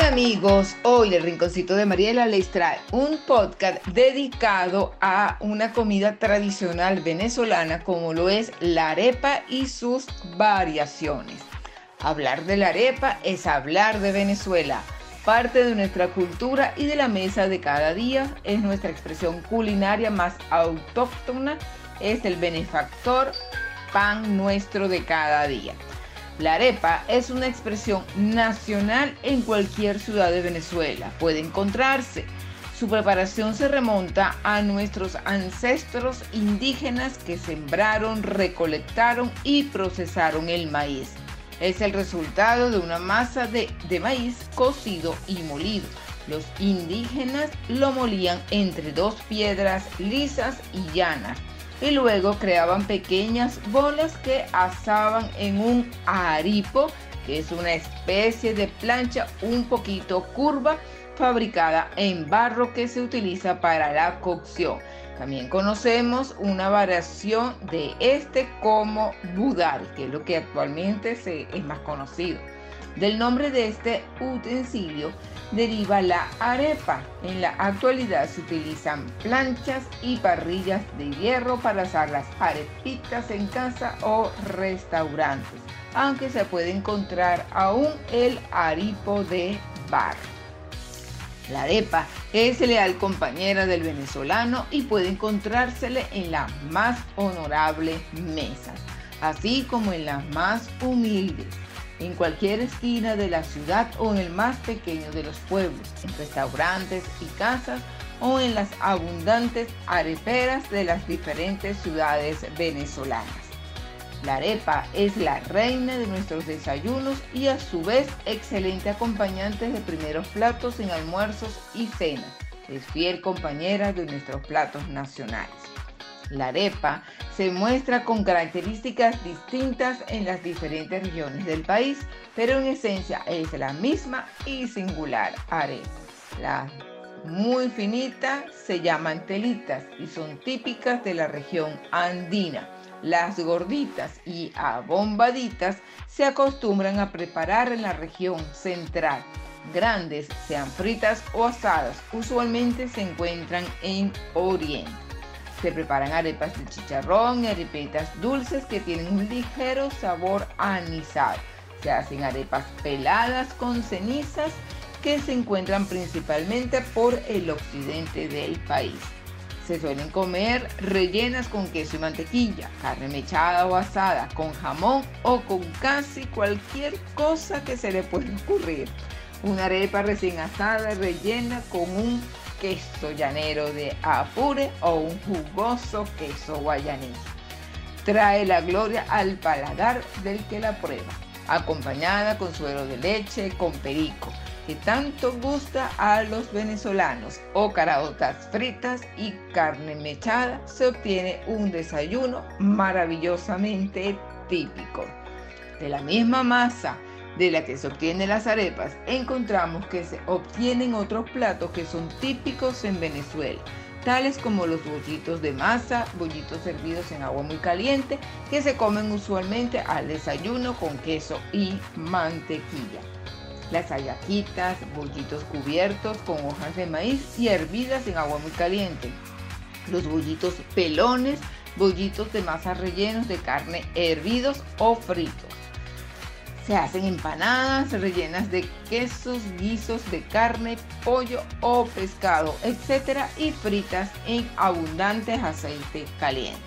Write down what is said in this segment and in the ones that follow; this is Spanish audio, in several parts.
Hola amigos, hoy el Rinconcito de Mariela les trae un podcast dedicado a una comida tradicional venezolana como lo es la arepa y sus variaciones. Hablar de la arepa es hablar de Venezuela, parte de nuestra cultura y de la mesa de cada día, es nuestra expresión culinaria más autóctona, es el benefactor pan nuestro de cada día. La arepa es una expresión nacional en cualquier ciudad de Venezuela. Puede encontrarse. Su preparación se remonta a nuestros ancestros indígenas que sembraron, recolectaron y procesaron el maíz. Es el resultado de una masa de, de maíz cocido y molido. Los indígenas lo molían entre dos piedras lisas y llanas y luego creaban pequeñas bolas que asaban en un aripo, que es una especie de plancha un poquito curva fabricada en barro que se utiliza para la cocción. También conocemos una variación de este como budari, que es lo que actualmente se, es más conocido. Del nombre de este utensilio deriva la arepa. En la actualidad se utilizan planchas y parrillas de hierro para asar las arepitas en casa o restaurantes, aunque se puede encontrar aún el aripo de barro. La arepa es leal compañera del venezolano y puede encontrársele en las más honorables mesas, así como en las más humildes en cualquier esquina de la ciudad o en el más pequeño de los pueblos, en restaurantes y casas o en las abundantes areperas de las diferentes ciudades venezolanas. La arepa es la reina de nuestros desayunos y a su vez excelente acompañante de primeros platos en almuerzos y cenas. Es fiel compañera de nuestros platos nacionales. La arepa se muestra con características distintas en las diferentes regiones del país, pero en esencia es la misma y singular arepa. Las muy finitas se llaman telitas y son típicas de la región andina. Las gorditas y abombaditas se acostumbran a preparar en la región central. Grandes, sean fritas o asadas, usualmente se encuentran en Oriente. Se preparan arepas de chicharrón y arepitas dulces que tienen un ligero sabor anisado. Se hacen arepas peladas con cenizas que se encuentran principalmente por el occidente del país. Se suelen comer rellenas con queso y mantequilla, carne mechada o asada, con jamón o con casi cualquier cosa que se le pueda ocurrir. Una arepa recién asada rellena con un queso llanero de Apure o un jugoso queso guayanés. Trae la gloria al paladar del que la prueba, acompañada con suero de leche con perico, que tanto gusta a los venezolanos, o caraotas fritas y carne mechada, se obtiene un desayuno maravillosamente típico. De la misma masa, de la que se obtienen las arepas, encontramos que se obtienen otros platos que son típicos en Venezuela, tales como los bollitos de masa, bollitos servidos en agua muy caliente, que se comen usualmente al desayuno con queso y mantequilla. Las ayaquitas, bollitos cubiertos con hojas de maíz y hervidas en agua muy caliente. Los bollitos pelones, bollitos de masa rellenos de carne hervidos o fritos se hacen empanadas rellenas de quesos, guisos de carne, pollo o pescado, etc. y fritas en abundantes aceite caliente.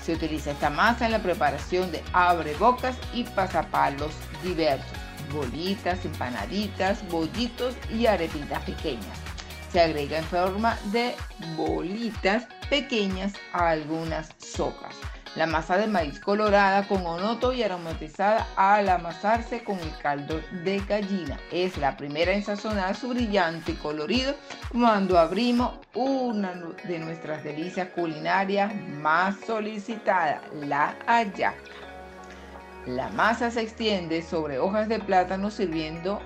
Se utiliza esta masa en la preparación de abrebocas y pasapalos diversos, bolitas, empanaditas, bollitos y arepitas pequeñas. Se agrega en forma de bolitas pequeñas a algunas sopas. La masa de maíz colorada con onoto y aromatizada al amasarse con el caldo de gallina. Es la primera en sazonar su brillante y colorido cuando abrimos una de nuestras delicias culinarias más solicitadas, la hallaca. La masa se extiende sobre hojas de plátano sirviendo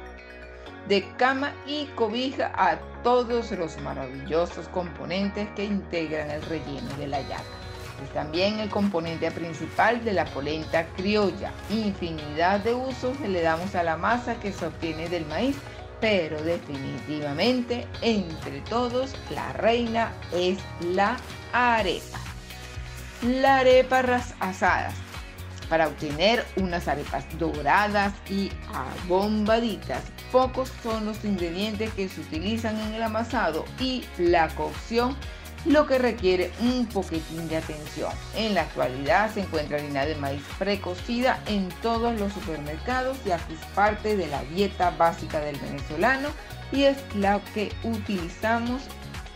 de cama y cobija a todos los maravillosos componentes que integran el relleno de la yaca. También el componente principal de la polenta criolla. Infinidad de usos le damos a la masa que se obtiene del maíz pero definitivamente entre todos la reina es la arepa. La arepa asadas. Para obtener unas arepas doradas y abombaditas, pocos son los ingredientes que se utilizan en el amasado y la cocción lo que requiere un poquitín de atención. En la actualidad se encuentra harina de maíz precocida en todos los supermercados, ya que es parte de la dieta básica del venezolano y es la que utilizamos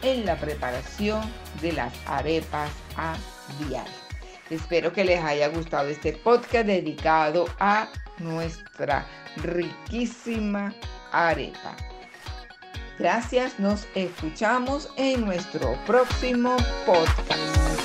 en la preparación de las arepas a diario. Espero que les haya gustado este podcast dedicado a nuestra riquísima arepa. Gracias, nos escuchamos en nuestro próximo podcast.